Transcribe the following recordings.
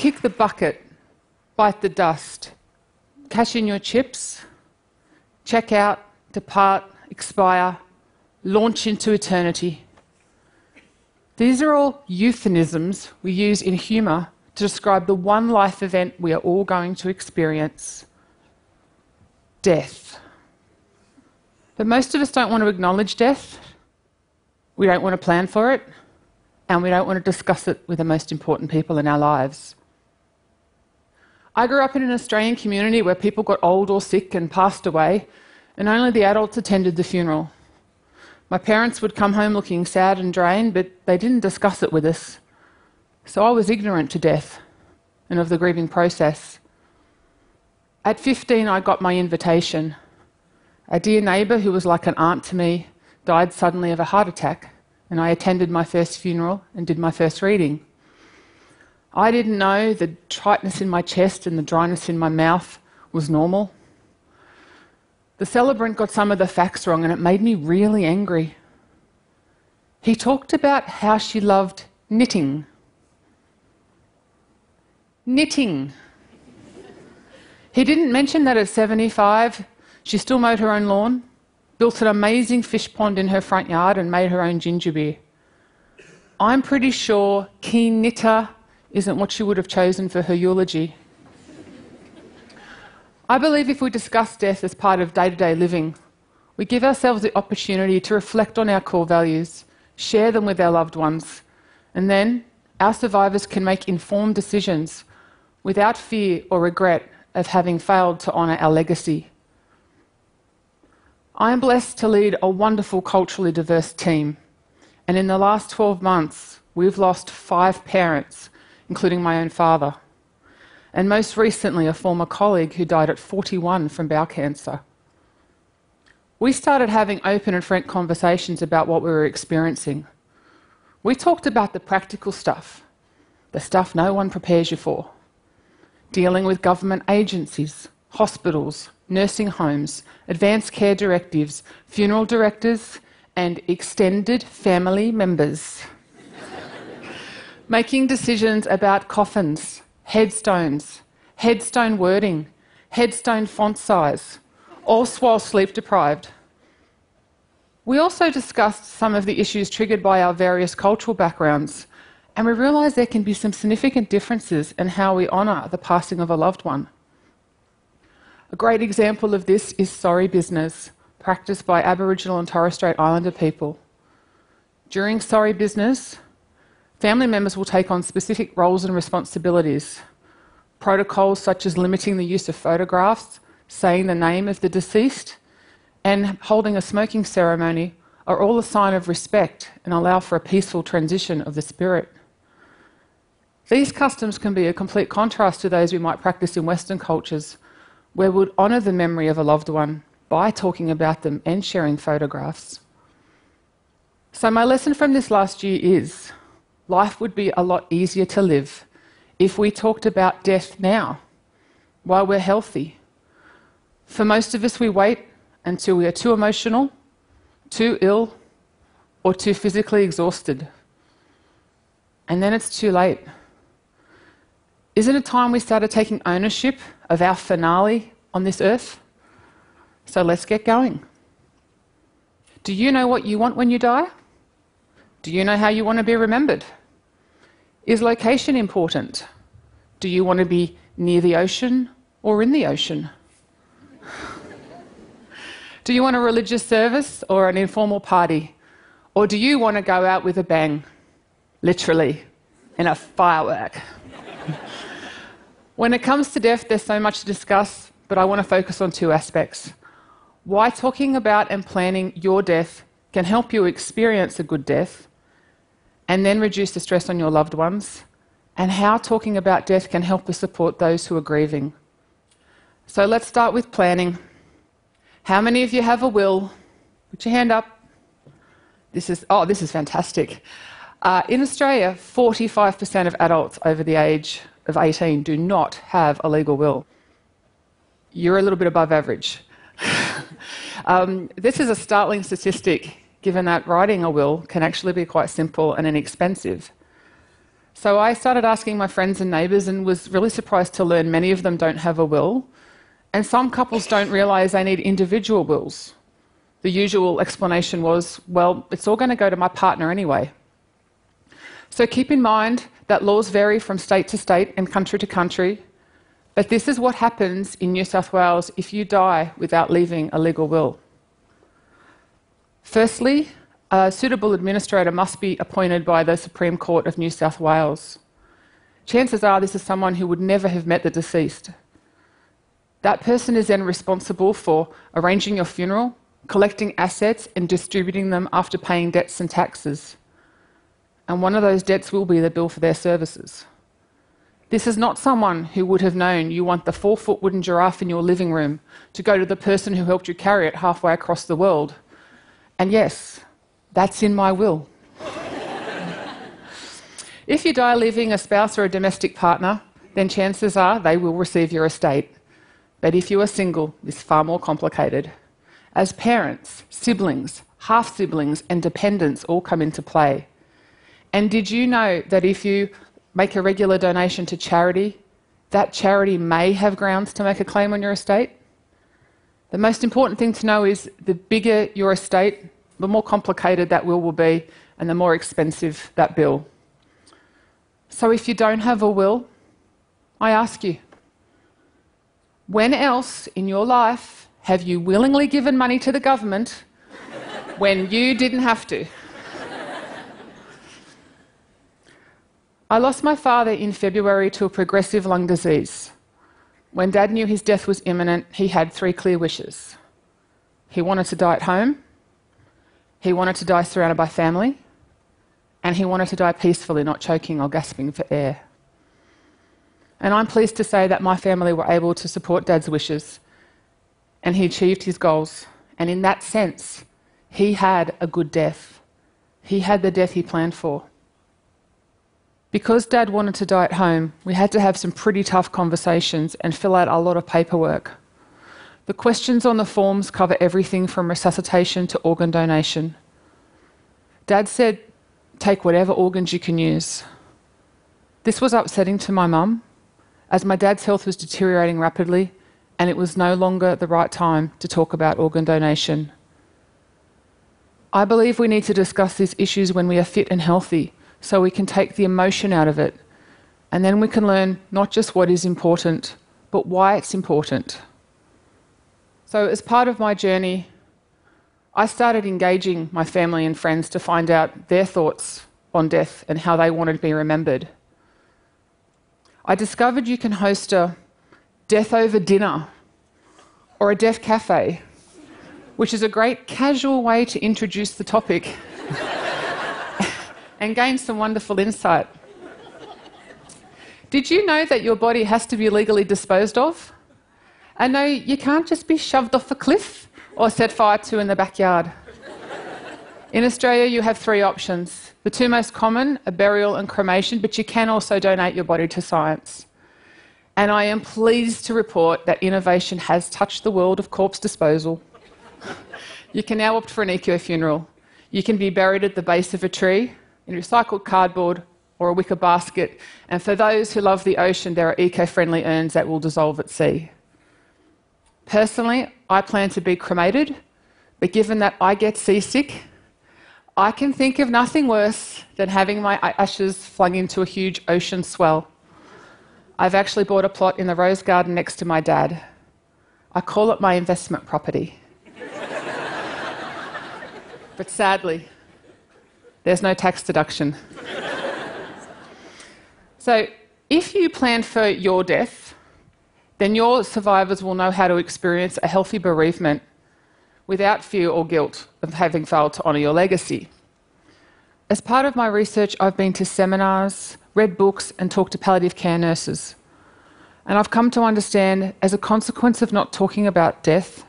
kick the bucket, bite the dust, cash in your chips, check out, depart, expire, launch into eternity. These are all euphemisms we use in humour to describe the one life event we are all going to experience death. But most of us don't want to acknowledge death, we don't want to plan for it, and we don't want to discuss it with the most important people in our lives. I grew up in an Australian community where people got old or sick and passed away, and only the adults attended the funeral. My parents would come home looking sad and drained, but they didn't discuss it with us. So I was ignorant to death and of the grieving process. At 15, I got my invitation. A dear neighbour who was like an aunt to me died suddenly of a heart attack, and I attended my first funeral and did my first reading. I didn't know the tightness in my chest and the dryness in my mouth was normal. The celebrant got some of the facts wrong, and it made me really angry. He talked about how she loved knitting. Knitting. He didn't mention that at 75, she still mowed her own lawn, built an amazing fish pond in her front yard, and made her own ginger beer. I'm pretty sure keen knitter isn't what she would have chosen for her eulogy. I believe if we discuss death as part of day to day living, we give ourselves the opportunity to reflect on our core values, share them with our loved ones, and then our survivors can make informed decisions without fear or regret of having failed to honour our legacy. I am blessed to lead a wonderful culturally diverse team, and in the last 12 months, we've lost five parents, including my own father and most recently, a former colleague who died at 41 from bowel cancer. We started having open and frank conversations about what we were experiencing. We talked about the practical stuff, the stuff no one prepares you for dealing with government agencies, hospitals, nursing homes, advanced care directives, funeral directors, and extended family members. Making decisions about coffins, headstones, headstone wording, headstone font size, all while sleep deprived. We also discussed some of the issues triggered by our various cultural backgrounds, and we realised there can be some significant differences in how we honour the passing of a loved one. A great example of this is sorry business, practiced by Aboriginal and Torres Strait Islander people. During sorry business, Family members will take on specific roles and responsibilities. Protocols such as limiting the use of photographs, saying the name of the deceased, and holding a smoking ceremony are all a sign of respect and allow for a peaceful transition of the spirit. These customs can be a complete contrast to those we might practice in Western cultures, where we would honour the memory of a loved one by talking about them and sharing photographs. So, my lesson from this last year is life would be a lot easier to live if we talked about death now, while we're healthy. For most of us, we wait until we are too emotional, too ill, or too physically exhausted. And then it's too late. Isn't it time we started taking ownership of our finale on this earth? So let's get going. Do you know what you want when you die? Do you know how you want to be remembered? Is location important? Do you want to be near the ocean or in the ocean? do you want a religious service or an informal party? Or do you want to go out with a bang? Literally, in a firework. when it comes to death, there's so much to discuss, but I want to focus on two aspects. Why talking about and planning your death can help you experience a good death, and then reduce the stress on your loved ones, and how talking about death can help to support those who are grieving. So let's start with planning. How many of you have a will? Put your hand up. This is, oh, this is fantastic. Uh, in Australia, 45% of adults over the age of 18 do not have a legal will. You're a little bit above average. um, this is a startling statistic given that writing a will can actually be quite simple and inexpensive. So I started asking my friends and neighbours and was really surprised to learn many of them don't have a will. And some couples don't realise they need individual wills. The usual explanation was, well, it's all going to go to my partner anyway. So keep in mind that laws vary from state to state and country to country, but this is what happens in New South Wales if you die without leaving a legal will. Firstly, a suitable administrator must be appointed by the Supreme Court of New South Wales. Chances are this is someone who would never have met the deceased. That person is then responsible for arranging your funeral, collecting assets, and distributing them after paying debts and taxes. And one of those debts will be the bill for their services. This is not someone who would have known you want the four foot wooden giraffe in your living room to go to the person who helped you carry it halfway across the world. And yes, that's in my will. if you die leaving a spouse or a domestic partner, then chances are they will receive your estate. But if you are single, it's far more complicated. As parents, siblings, half siblings, and dependents all come into play. And did you know that if you make a regular donation to charity, that charity may have grounds to make a claim on your estate? The most important thing to know is the bigger your estate, the more complicated that will will be, and the more expensive that bill. So if you don't have a will, I ask you, when else in your life have you willingly given money to the government when you didn't have to? I lost my father in February to a progressive lung disease. When Dad knew his death was imminent, he had three clear wishes. He wanted to die at home, he wanted to die surrounded by family, and he wanted to die peacefully, not choking or gasping for air. And I'm pleased to say that my family were able to support Dad's wishes, and he achieved his goals. And in that sense, he had a good death. He had the death he planned for. Because Dad wanted to die at home, we had to have some pretty tough conversations and fill out a lot of paperwork. The questions on the forms cover everything from resuscitation to organ donation. Dad said, take whatever organs you can use. This was upsetting to my mum, as my dad's health was deteriorating rapidly, and it was no longer the right time to talk about organ donation. I believe we need to discuss these issues when we are fit and healthy so we can take the emotion out of it. And then we can learn not just what is important, but why it's important. So, as part of my journey, I started engaging my family and friends to find out their thoughts on death and how they wanted to be remembered. I discovered you can host a death over dinner or a death cafe, which is a great casual way to introduce the topic and gain some wonderful insight. Did you know that your body has to be legally disposed of? And no, you can't just be shoved off a cliff or set fire to in the backyard. In Australia, you have three options. The two most common are burial and cremation, but you can also donate your body to science. And I am pleased to report that innovation has touched the world of corpse disposal. you can now opt for an eco funeral. You can be buried at the base of a tree, in recycled cardboard or a wicker basket. And for those who love the ocean, there are eco friendly urns that will dissolve at sea. Personally, I plan to be cremated, but given that I get seasick, I can think of nothing worse than having my ashes flung into a huge ocean swell. I've actually bought a plot in the rose garden next to my dad. I call it my investment property. but sadly, there's no tax deduction. so, if you plan for your death, then your survivors will know how to experience a healthy bereavement without fear or guilt of having failed to honour your legacy. As part of my research, I've been to seminars, read books, and talked to palliative care nurses. And I've come to understand, as a consequence of not talking about death,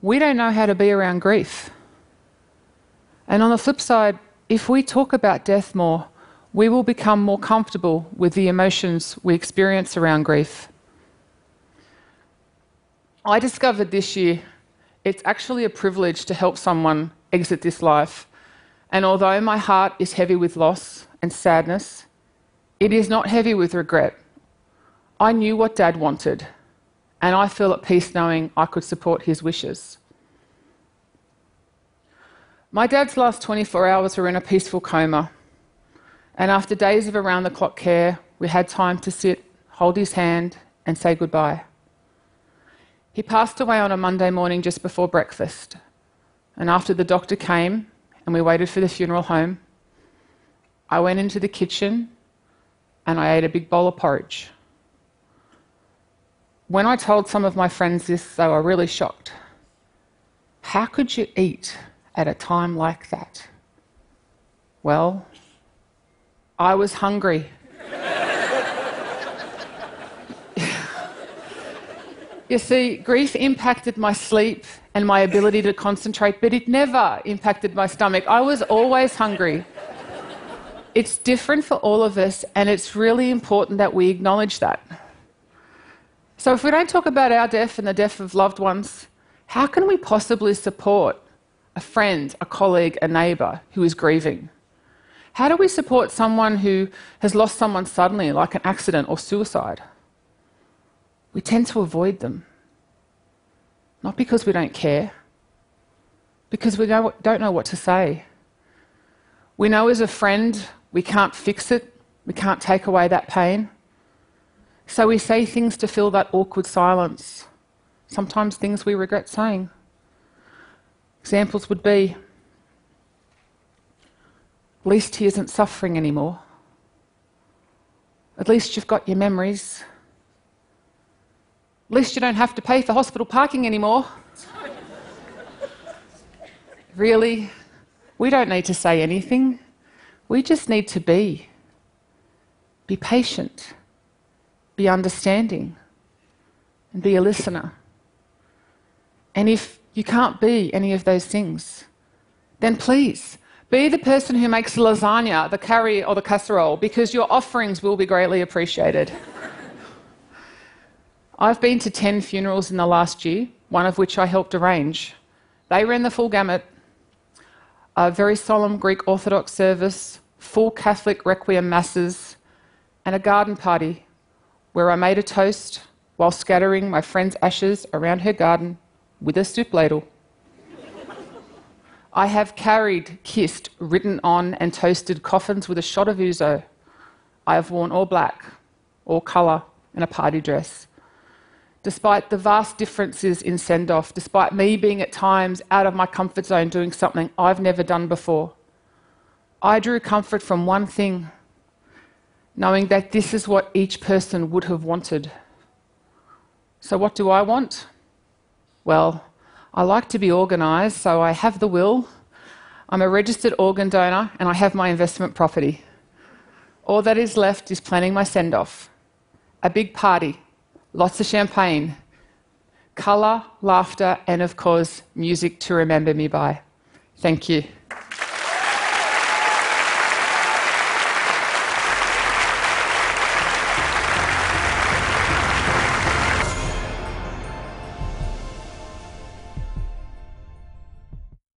we don't know how to be around grief. And on the flip side, if we talk about death more, we will become more comfortable with the emotions we experience around grief. I discovered this year it's actually a privilege to help someone exit this life. And although my heart is heavy with loss and sadness, It is not heavy with regret. I knew what Dad wanted, and I feel at peace knowing I could support his wishes. My dad's last 24 hours were in a peaceful coma, and after days of around the clock care, we had time to sit, hold his hand, and say goodbye. He passed away on a Monday morning just before breakfast, and after the doctor came and we waited for the funeral home, I went into the kitchen and I ate a big bowl of porridge. When I told some of my friends this, they were really shocked. How could you eat at a time like that? Well, I was hungry. you see, grief impacted my sleep and my ability to concentrate, but it never impacted my stomach. I was always hungry. It's different for all of us, and it's really important that we acknowledge that. So, if we don't talk about our death and the death of loved ones, how can we possibly support a friend, a colleague, a neighbour who is grieving? How do we support someone who has lost someone suddenly, like an accident or suicide? We tend to avoid them. Not because we don't care, because we don't know what to say. We know as a friend we can't fix it, we can't take away that pain. So we say things to fill that awkward silence, sometimes things we regret saying. Examples would be at least he isn't suffering anymore. At least you've got your memories. At least you don't have to pay for hospital parking anymore. really? We don't need to say anything. We just need to be. Be patient. Be understanding. And be a listener. And if you can't be any of those things, then please be the person who makes lasagna, the curry, or the casserole, because your offerings will be greatly appreciated. I've been to 10 funerals in the last year, one of which I helped arrange. They ran the full gamut a very solemn Greek Orthodox service, full Catholic requiem masses, and a garden party where I made a toast while scattering my friend's ashes around her garden with a soup ladle. I have carried, kissed, written on, and toasted coffins with a shot of ouzo. I have worn all black, all colour, and a party dress. Despite the vast differences in send off, despite me being at times out of my comfort zone doing something I've never done before, I drew comfort from one thing knowing that this is what each person would have wanted. So, what do I want? Well, I like to be organised, so I have the will. I'm a registered organ donor and I have my investment property. All that is left is planning my send off. A big party, lots of champagne, colour, laughter, and of course, music to remember me by. Thank you.